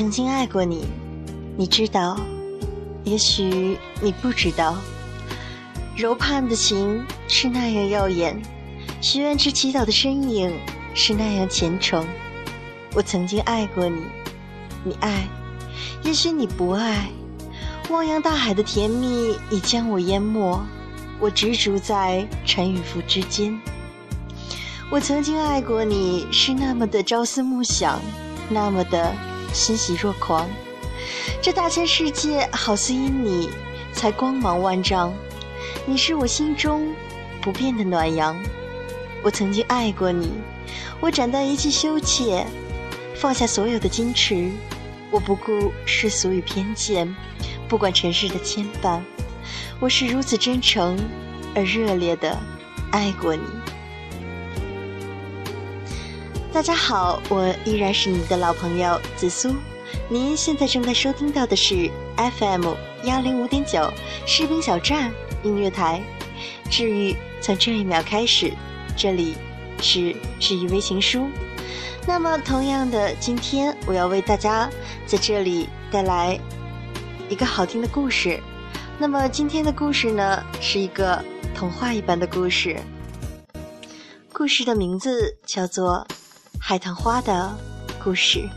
曾经爱过你，你知道，也许你不知道。柔盼的情是那样耀眼，许愿池祈祷的身影是那样虔诚。我曾经爱过你，你爱，也许你不爱。汪洋大海的甜蜜已将我淹没，我执着在沉与浮之间。我曾经爱过你，是那么的朝思暮想，那么的。欣喜若狂，这大千世界好似因你才光芒万丈。你是我心中不变的暖阳。我曾经爱过你，我斩断一切羞怯，放下所有的矜持。我不顾世俗与偏见，不管尘世的牵绊。我是如此真诚而热烈的爱过你。大家好，我依然是你的老朋友紫苏。您现在正在收听到的是 FM 幺零五点九士兵小站音乐台。治愈从这一秒开始，这里是治愈微情书。那么，同样的，今天我要为大家在这里带来一个好听的故事。那么，今天的故事呢，是一个童话一般的故事。故事的名字叫做。海棠花的故事。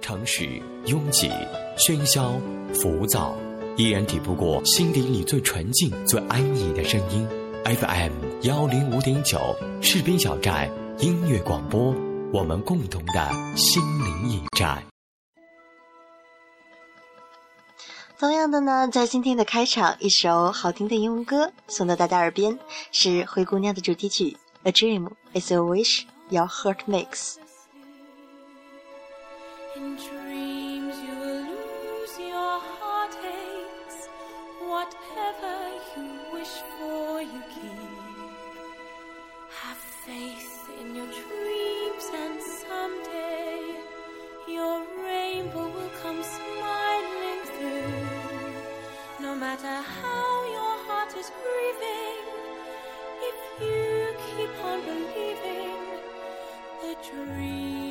城市拥挤、喧嚣、浮躁。依然抵不过心底里最纯净、最安逸的声音。FM 幺零五点九，士兵小寨音乐广播，我们共同的心灵驿站。同样的呢，在今天的开场，一首好听的英文歌送到大家耳边，是《灰姑娘》的主题曲《A Dream Is a Wish Your Heart Makes》。Matter how your heart is grieving, if you keep on believing the dream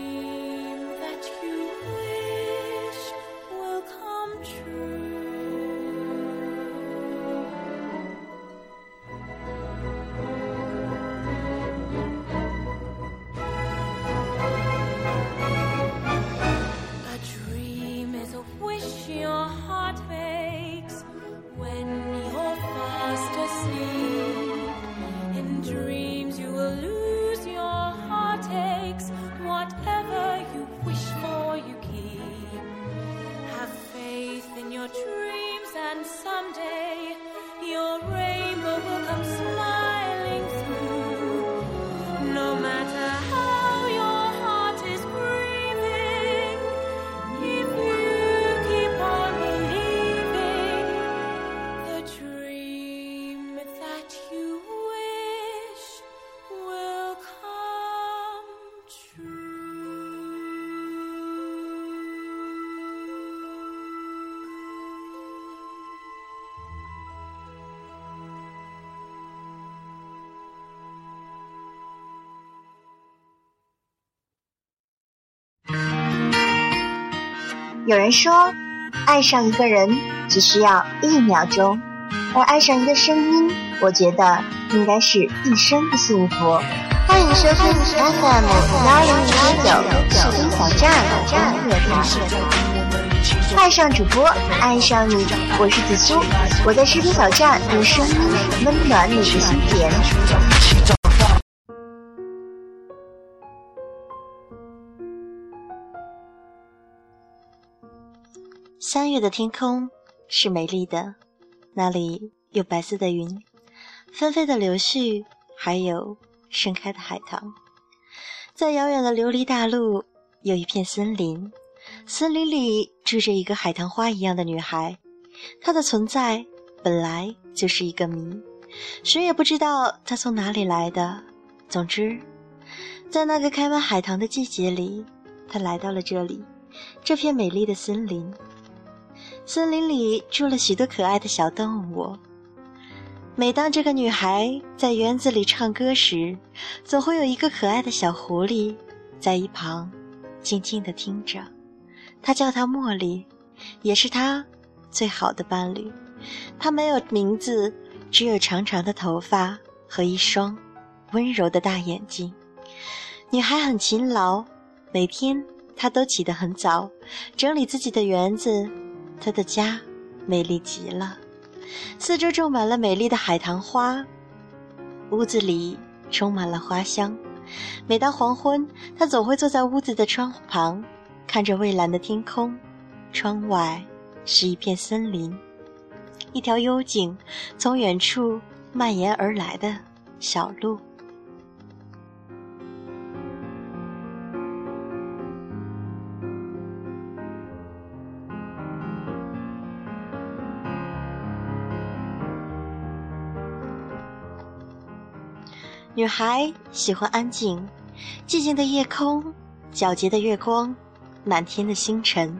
有人说，爱上一个人只需要一秒钟，而爱上一个声音，我觉得应该是一生的幸福。欢迎收听 FM 幺零零九士兵小站音乐台，爱上主播，爱上你，我是紫苏，我在视频小站用声音温暖你的心田。三月的天空是美丽的，那里有白色的云，纷飞的柳絮，还有盛开的海棠。在遥远的琉璃大陆，有一片森林，森林里住着一个海棠花一样的女孩，她的存在本来就是一个谜，谁也不知道她从哪里来的。总之，在那个开满海棠的季节里，她来到了这里，这片美丽的森林。森林里住了许多可爱的小动物。每当这个女孩在园子里唱歌时，总会有一个可爱的小狐狸在一旁静静地听着。她叫它茉莉，也是她最好的伴侣。她没有名字，只有长长的头发和一双温柔的大眼睛。女孩很勤劳，每天她都起得很早，整理自己的园子。他的家美丽极了，四周种满了美丽的海棠花，屋子里充满了花香。每当黄昏，他总会坐在屋子的窗户旁，看着蔚蓝的天空。窗外是一片森林，一条幽静从远处蔓延而来的小路。女孩喜欢安静，寂静的夜空，皎洁的月光，满天的星辰。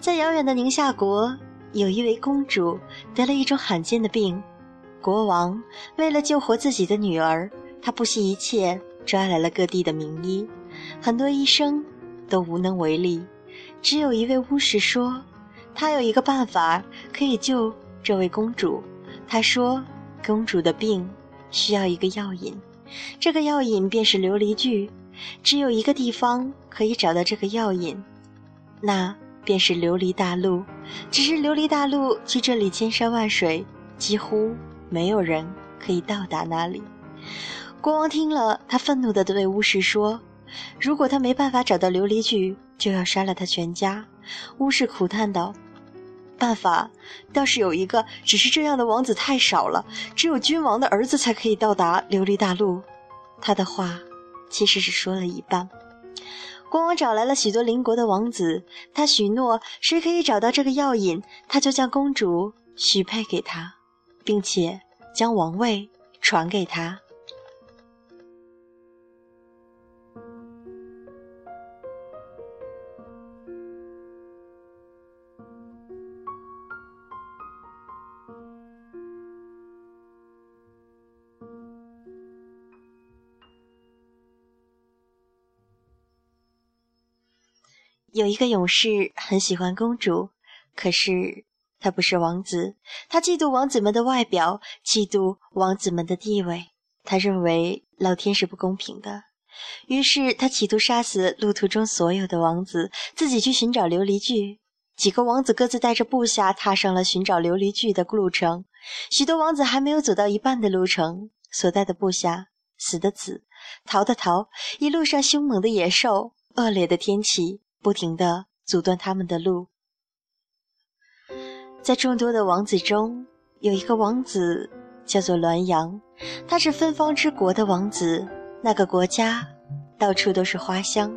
在遥远的宁夏国，有一位公主得了一种罕见的病。国王为了救活自己的女儿，他不惜一切抓来了各地的名医，很多医生都无能为力。只有一位巫师说，他有一个办法可以救这位公主。他说，公主的病。需要一个药引，这个药引便是琉璃苣。只有一个地方可以找到这个药引，那便是琉璃大陆。只是琉璃大陆距这里千山万水，几乎没有人可以到达那里。国王听了，他愤怒地对巫师说：“如果他没办法找到琉璃苣，就要杀了他全家。”巫师苦叹道。办法倒是有一个，只是这样的王子太少了，只有君王的儿子才可以到达琉璃大陆。他的话其实只说了一半。国王找来了许多邻国的王子，他许诺谁可以找到这个药引，他就将公主许配给他，并且将王位传给他。有一个勇士很喜欢公主，可是他不是王子。他嫉妒王子们的外表，嫉妒王子们的地位。他认为老天是不公平的，于是他企图杀死路途中所有的王子，自己去寻找琉璃苣。几个王子各自带着部下踏上了寻找琉璃苣的路程。许多王子还没有走到一半的路程，所带的部下死的死，逃的逃。一路上凶猛的野兽，恶劣的天气。不停地阻断他们的路。在众多的王子中，有一个王子叫做栾阳，他是芬芳之国的王子。那个国家到处都是花香，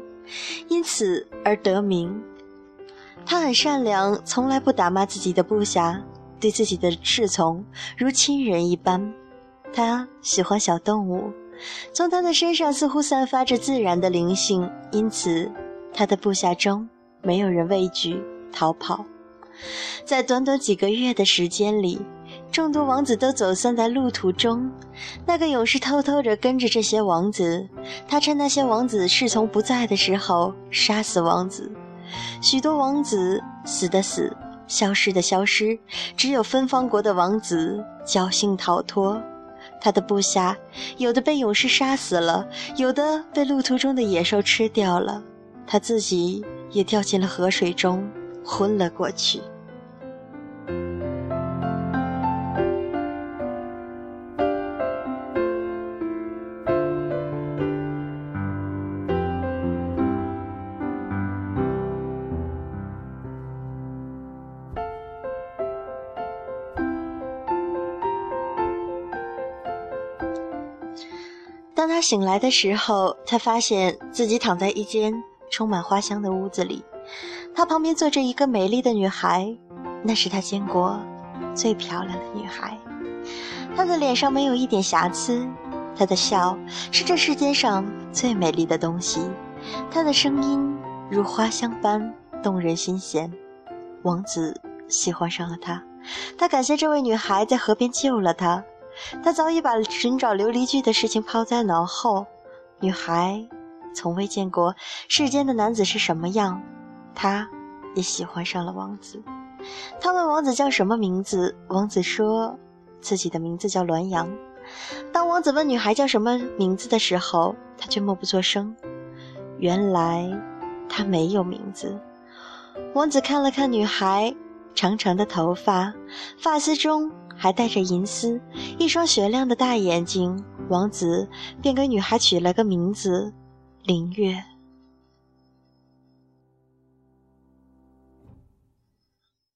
因此而得名。他很善良，从来不打骂自己的部下，对自己的侍从如亲人一般。他喜欢小动物，从他的身上似乎散发着自然的灵性，因此。他的部下中没有人畏惧逃跑，在短短几个月的时间里，众多王子都走散在路途中。那个勇士偷偷地跟着这些王子，他趁那些王子侍从不在的时候杀死王子。许多王子死的死，消失的消失，只有芬芳国的王子侥幸逃脱。他的部下有的被勇士杀死了，有的被路途中的野兽吃掉了，他自己也掉进了河水中，昏了过去。当他醒来的时候，他发现自己躺在一间充满花香的屋子里，他旁边坐着一个美丽的女孩，那是他见过最漂亮的女孩。她的脸上没有一点瑕疵，她的笑是这世间上最美丽的东西，她的声音如花香般动人心弦。王子喜欢上了她，他感谢这位女孩在河边救了他。他早已把寻找琉璃具的事情抛在脑后。女孩从未见过世间的男子是什么样，她也喜欢上了王子。他问王子叫什么名字，王子说自己的名字叫栾阳。当王子问女孩叫什么名字的时候，她却默不作声。原来她没有名字。王子看了看女孩长长的头发，发丝中。还带着银丝，一双雪亮的大眼睛，王子便给女孩取了个名字——林月。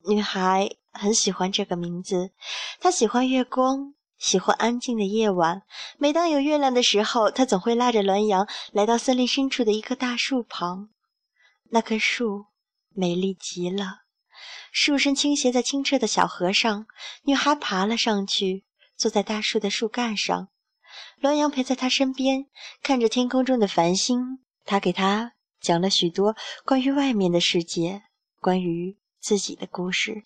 女孩很喜欢这个名字，她喜欢月光，喜欢安静的夜晚。每当有月亮的时候，她总会拉着滦阳来到森林深处的一棵大树旁。那棵树美丽极了。树身倾斜在清澈的小河上，女孩爬了上去，坐在大树的树干上。栾阳陪在她身边，看着天空中的繁星。他给她讲了许多关于外面的世界，关于自己的故事。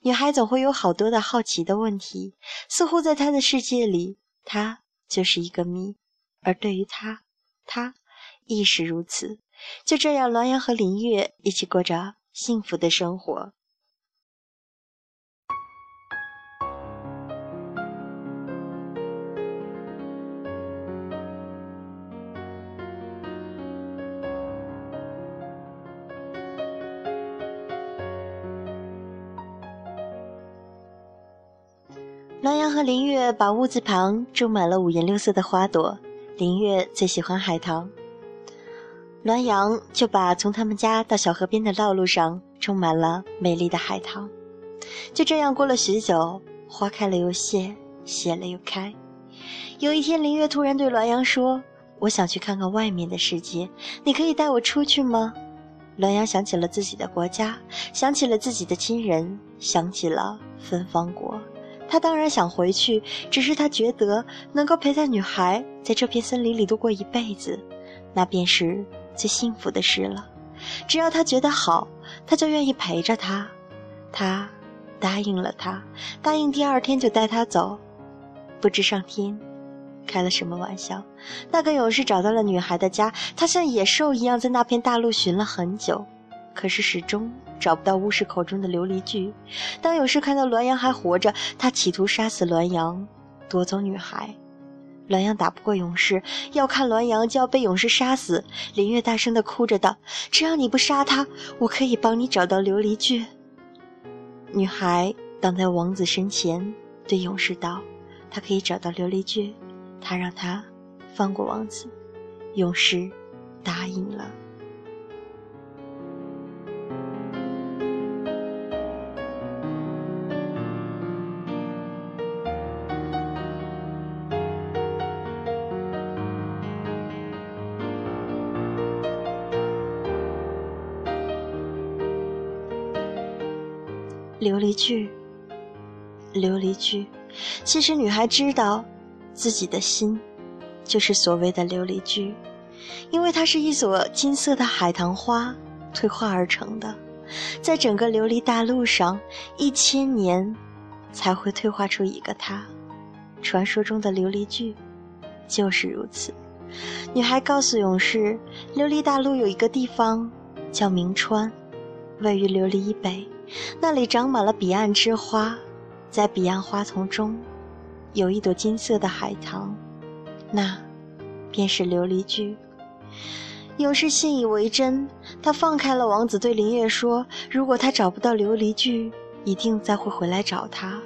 女孩总会有好多的好奇的问题，似乎在他的世界里，她就是一个谜，而对于他，他亦是如此。就这样，栾阳和林月一起过着幸福的生活。栾阳和林月把屋子旁种满了五颜六色的花朵。林月最喜欢海棠，栾阳就把从他们家到小河边的道路上种满了美丽的海棠。就这样过了许久，花开了又谢，谢了又开。有一天，林月突然对栾阳说：“我想去看看外面的世界，你可以带我出去吗？”栾阳想起了自己的国家，想起了自己的亲人，想起了芬芳国。他当然想回去，只是他觉得能够陪在女孩在这片森林里度过一辈子，那便是最幸福的事了。只要他觉得好，他就愿意陪着她。他答应了他，答应第二天就带她走。不知上天开了什么玩笑，那个勇士找到了女孩的家，他像野兽一样在那片大陆寻了很久，可是始终。找不到巫师口中的琉璃具。当勇士看到栾阳还活着，他企图杀死栾阳，夺走女孩。栾阳打不过勇士，要看栾阳就要被勇士杀死。林月大声地哭着道：“只要你不杀他，我可以帮你找到琉璃具。”女孩挡在王子身前，对勇士道：“他可以找到琉璃具，他让他放过王子。”勇士答应了。琉璃具，琉璃具。其实女孩知道，自己的心，就是所谓的琉璃具，因为它是一朵金色的海棠花退化而成的，在整个琉璃大陆上，一千年才会退化出一个它。传说中的琉璃具，就是如此。女孩告诉勇士，琉璃大陆有一个地方叫明川。位于琉璃以北，那里长满了彼岸之花，在彼岸花丛中，有一朵金色的海棠，那便是琉璃苣。勇士信以为真，他放开了王子，对林月说：“如果他找不到琉璃苣，一定再会回来找他。”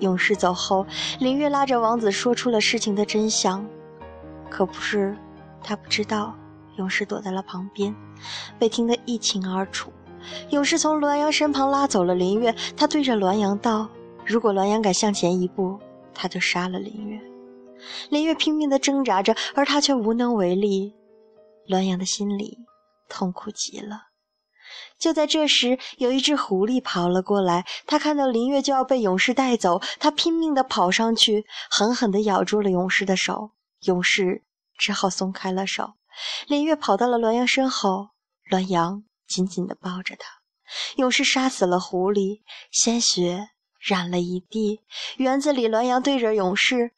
勇士走后，林月拉着王子说出了事情的真相。可不是，他不知道，勇士躲在了旁边，被听得一清二楚。勇士从栾阳身旁拉走了林月，他对着栾阳道：“如果栾阳敢向前一步，他就杀了林月。”林月拼命地挣扎着，而他却无能为力。栾阳的心里痛苦极了。就在这时，有一只狐狸跑了过来，他看到林月就要被勇士带走，他拼命地跑上去，狠狠地咬住了勇士的手。勇士只好松开了手。林月跑到了栾阳身后，栾阳紧紧地抱着他。勇士杀死了狐狸，鲜血染了一地。园子里，栾阳对着勇士，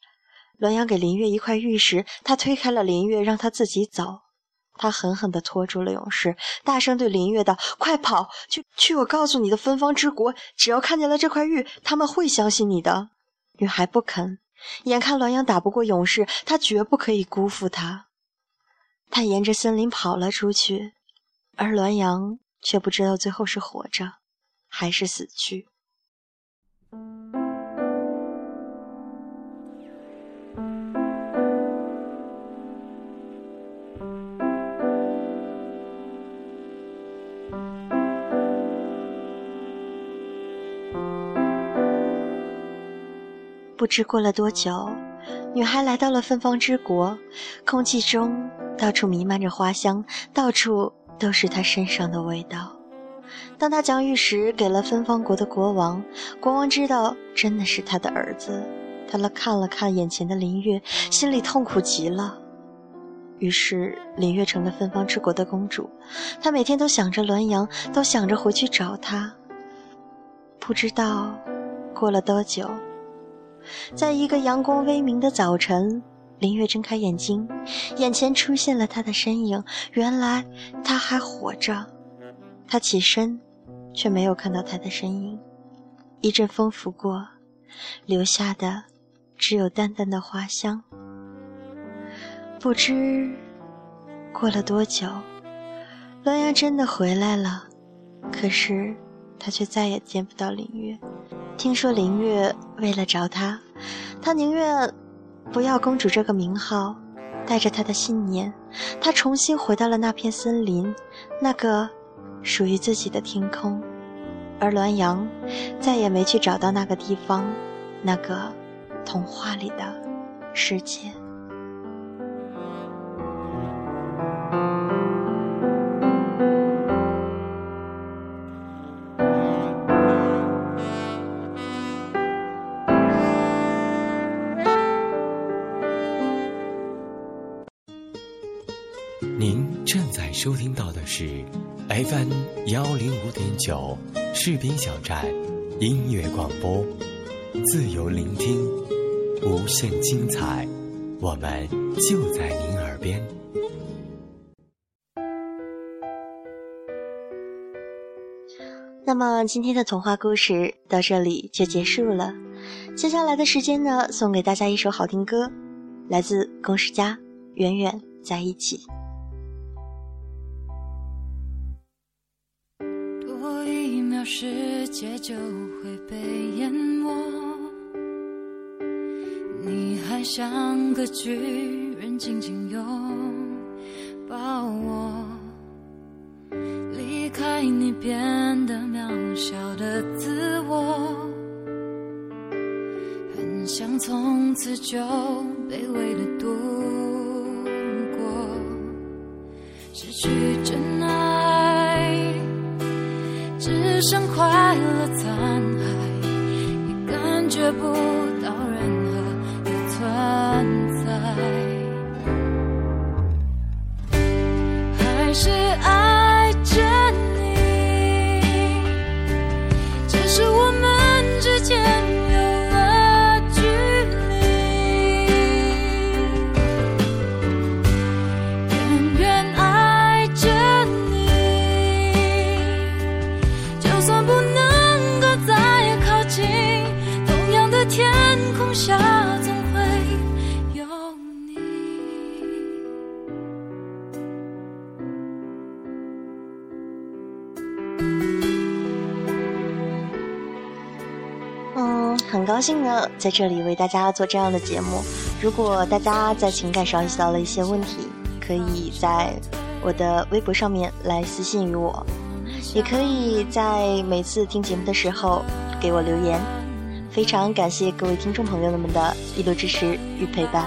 栾阳给林月一块玉石，他推开了林月，让他自己走。他狠狠地拖住了勇士，大声对林月道：“快跑，去去！我告诉你的芬芳之国，只要看见了这块玉，他们会相信你的。”女孩不肯。眼看栾阳打不过勇士，他绝不可以辜负他。他沿着森林跑了出去，而栾阳却不知道最后是活着，还是死去。不知过了多久，女孩来到了芬芳之国，空气中到处弥漫着花香，到处都是她身上的味道。当她将玉石给了芬芳国的国王，国王知道真的是他的儿子，他了看了看眼前的林月，心里痛苦极了。于是林月成了芬芳之国的公主，她每天都想着栾阳，都想着回去找他。不知道过了多久。在一个阳光微明的早晨，林月睁开眼睛，眼前出现了他的身影。原来他还活着。他起身，却没有看到他的身影。一阵风拂过，留下的只有淡淡的花香。不知过了多久，栾阳真的回来了，可是他却再也见不到林月。听说林月为了找他，他宁愿不要公主这个名号，带着她的信念，她重新回到了那片森林，那个属于自己的天空。而栾阳再也没去找到那个地方，那个童话里的世界。收听到的是 FM 幺零五点九士兵小站音乐广播，自由聆听，无限精彩，我们就在您耳边。那么今天的童话故事到这里就结束了，接下来的时间呢，送给大家一首好听歌，来自龚世佳，远远在一起。界就会被淹没，你还像个巨人紧紧拥抱我，离开你变得渺小的自我，很想从此就卑微的度过，失去真剩快乐残骸，也感觉不高兴呢，在这里为大家做这样的节目。如果大家在情感上遇到了一些问题，可以在我的微博上面来私信于我，也可以在每次听节目的时候给我留言。非常感谢各位听众朋友们的一路支持与陪伴。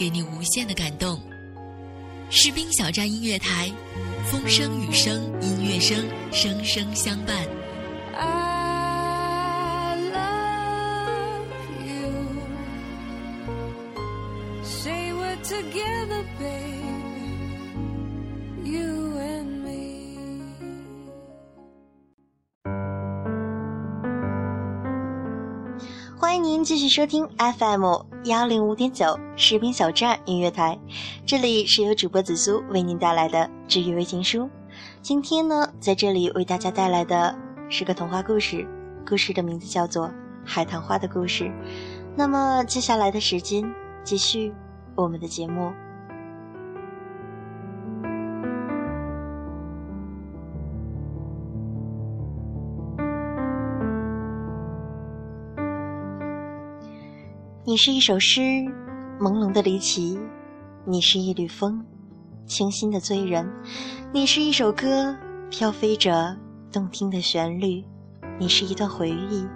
给你无限的感动？士兵小站音乐台，风声雨声音乐声，声声相伴。收听 FM 幺零五点九士兵小站音乐台，这里是由主播紫苏为您带来的治愈微情书。今天呢，在这里为大家带来的是个童话故事，故事的名字叫做《海棠花的故事》。那么接下来的时间，继续我们的节目。你是一首诗，朦胧的离奇；你是一缕风，清新的醉人；你是一首歌，飘飞着动听的旋律；你是一段回忆，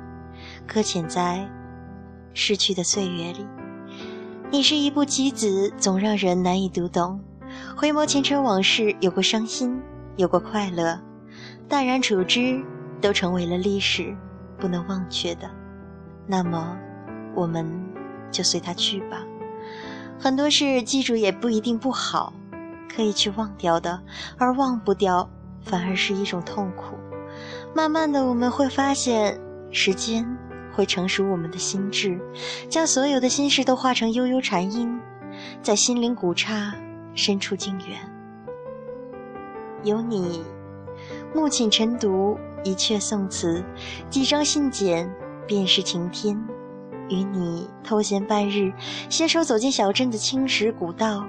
搁浅在逝去的岁月里；你是一部棋子，总让人难以读懂。回眸前尘往事，有过伤心，有过快乐，淡然处之，都成为了历史，不能忘却的。那么，我们就随它去吧。很多事记住也不一定不好，可以去忘掉的，而忘不掉反而是一种痛苦。慢慢的，我们会发现，时间会成熟我们的心智，将所有的心事都化成悠悠禅音，在心灵古刹深处静远。有你，暮寝晨读一阙宋词，几张信笺便是晴天。与你偷闲半日，携手走进小镇的青石古道，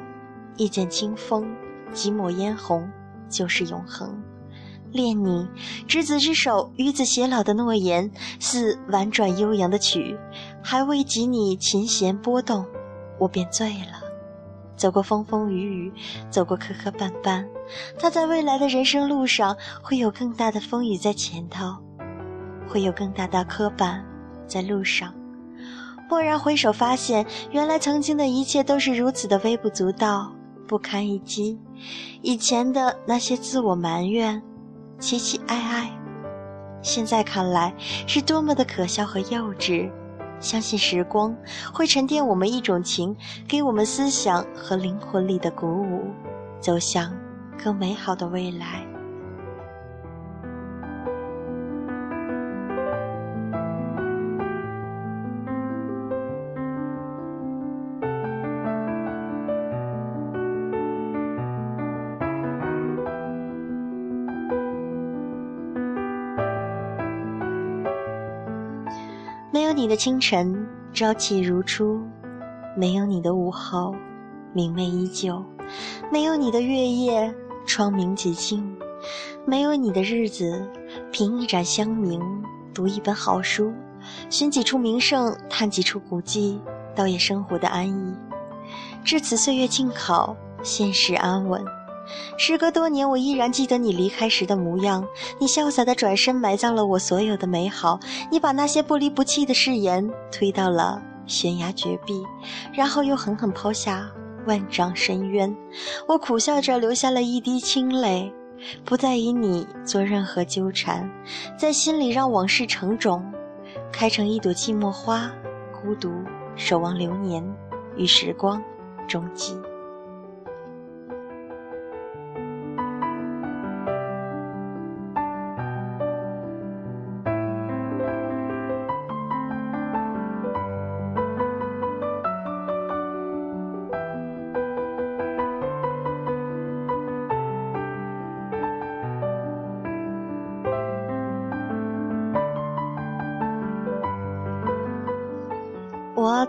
一剪清风，几抹嫣红，就是永恒。恋你，执子之手，与子偕老的诺言，似婉转悠扬的曲，还未及你琴弦拨动，我便醉了。走过风风雨雨，走过磕磕绊绊，他在未来的人生路上，会有更大的风雨在前头，会有更大的磕绊在路上。蓦然回首，发现原来曾经的一切都是如此的微不足道，不堪一击。以前的那些自我埋怨、期期哀哀，现在看来是多么的可笑和幼稚。相信时光会沉淀我们一种情，给我们思想和灵魂里的鼓舞，走向更美好的未来。你的清晨，朝气如初；没有你的午后，明媚依旧；没有你的月夜，窗明几净；没有你的日子，凭一盏香茗，读一本好书，寻几处名胜，探几处古迹，倒也生活的安逸。至此，岁月静好，现实安稳。时隔多年，我依然记得你离开时的模样。你潇洒的转身，埋葬了我所有的美好。你把那些不离不弃的誓言推到了悬崖绝壁，然后又狠狠抛下万丈深渊。我苦笑着流下了一滴清泪，不再与你做任何纠缠，在心里让往事成种，开成一朵寂寞花，孤独守望流年，与时光终寂。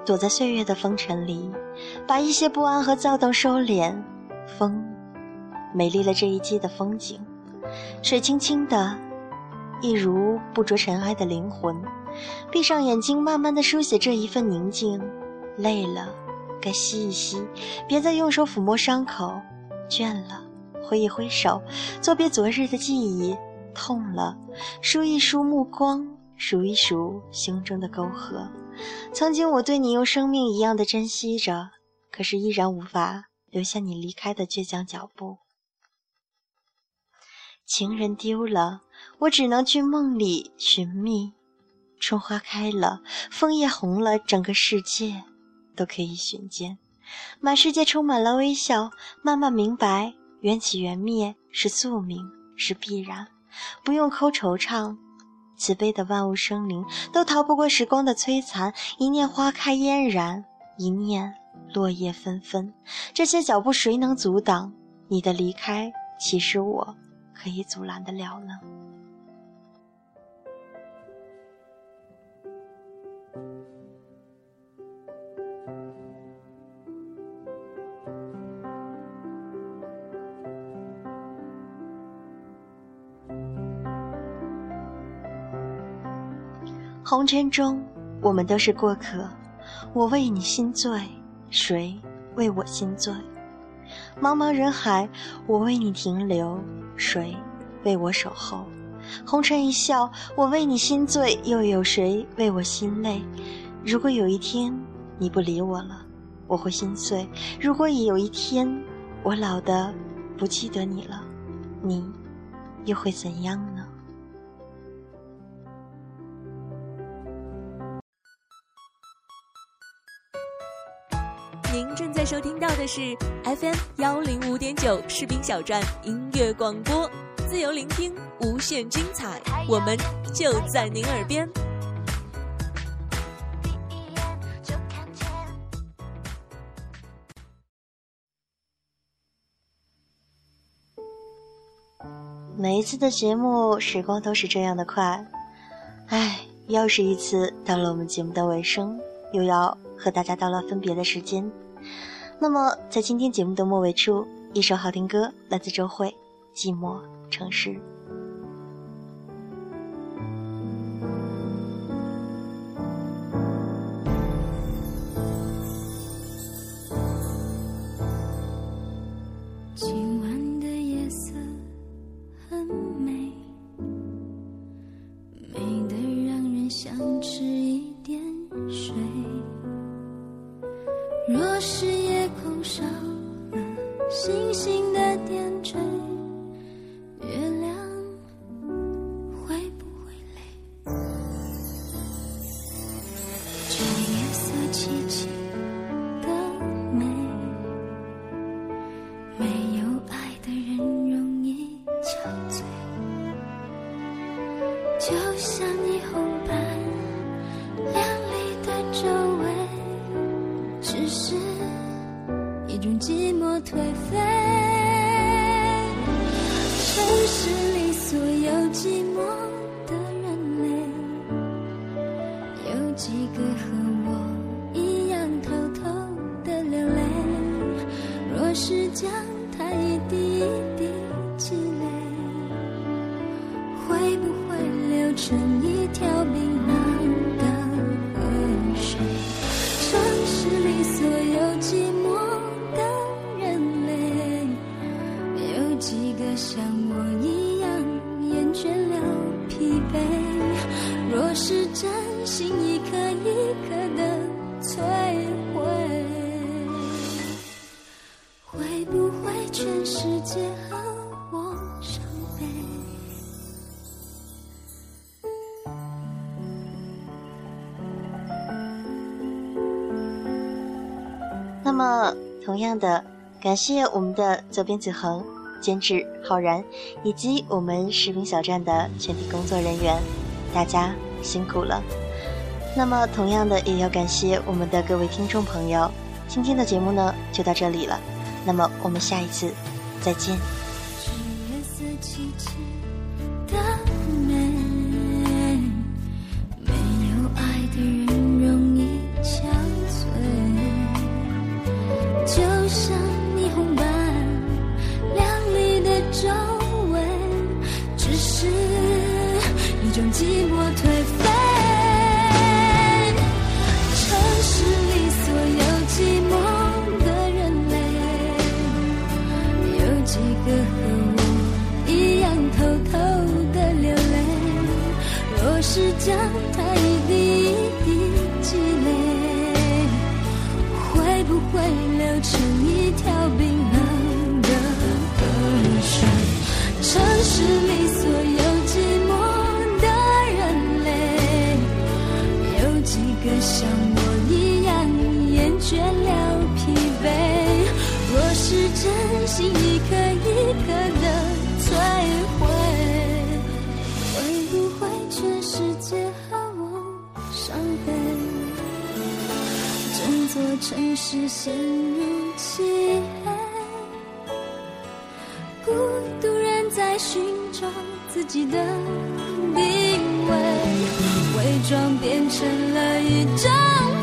躲在岁月的风尘里，把一些不安和躁动收敛。风，美丽了这一季的风景。水清清的，一如不着尘埃的灵魂。闭上眼睛，慢慢的书写这一份宁静。累了，该吸一吸，别再用手抚摸伤口。倦了，挥一挥手，作别昨日的记忆。痛了，梳一梳目光，数一数胸中的沟壑。曾经我对你用生命一样的珍惜着，可是依然无法留下你离开的倔强脚步。情人丢了，我只能去梦里寻觅。春花开了，枫叶红了，整个世界都可以寻见。满世界充满了微笑，慢慢明白，缘起缘灭是宿命，是必然，不用抠惆怅。慈悲的万物生灵都逃不过时光的摧残，一念花开嫣然，一念落叶纷纷。这些脚步谁能阻挡？你的离开，其实我可以阻拦得了呢？红尘中，我们都是过客。我为你心醉，谁为我心醉？茫茫人海，我为你停留，谁为我守候？红尘一笑，我为你心醉，又有谁为我心累？如果有一天你不理我了，我会心碎；如果有一天我老的不记得你了，你又会怎样？收听到的是 FM 幺零五点九士兵小站音乐广播，自由聆听，无限精彩，我们就在您耳边。每一次的节目，时光都是这样的快，唉，又是一次到了我们节目的尾声，又要和大家到了分别的时间。那么在今天节目的末尾处一首好听歌来自周慧寂寞城市。成一条命。样的。感谢我们的左边子恒监制浩然以及我们视频小站的全体工作人员大家辛苦了。那么同样的也要感谢我们的各位听众朋友今天的节目呢就到这里了。那么我们下一次再见。就是自己的定位，伪装变成了一张。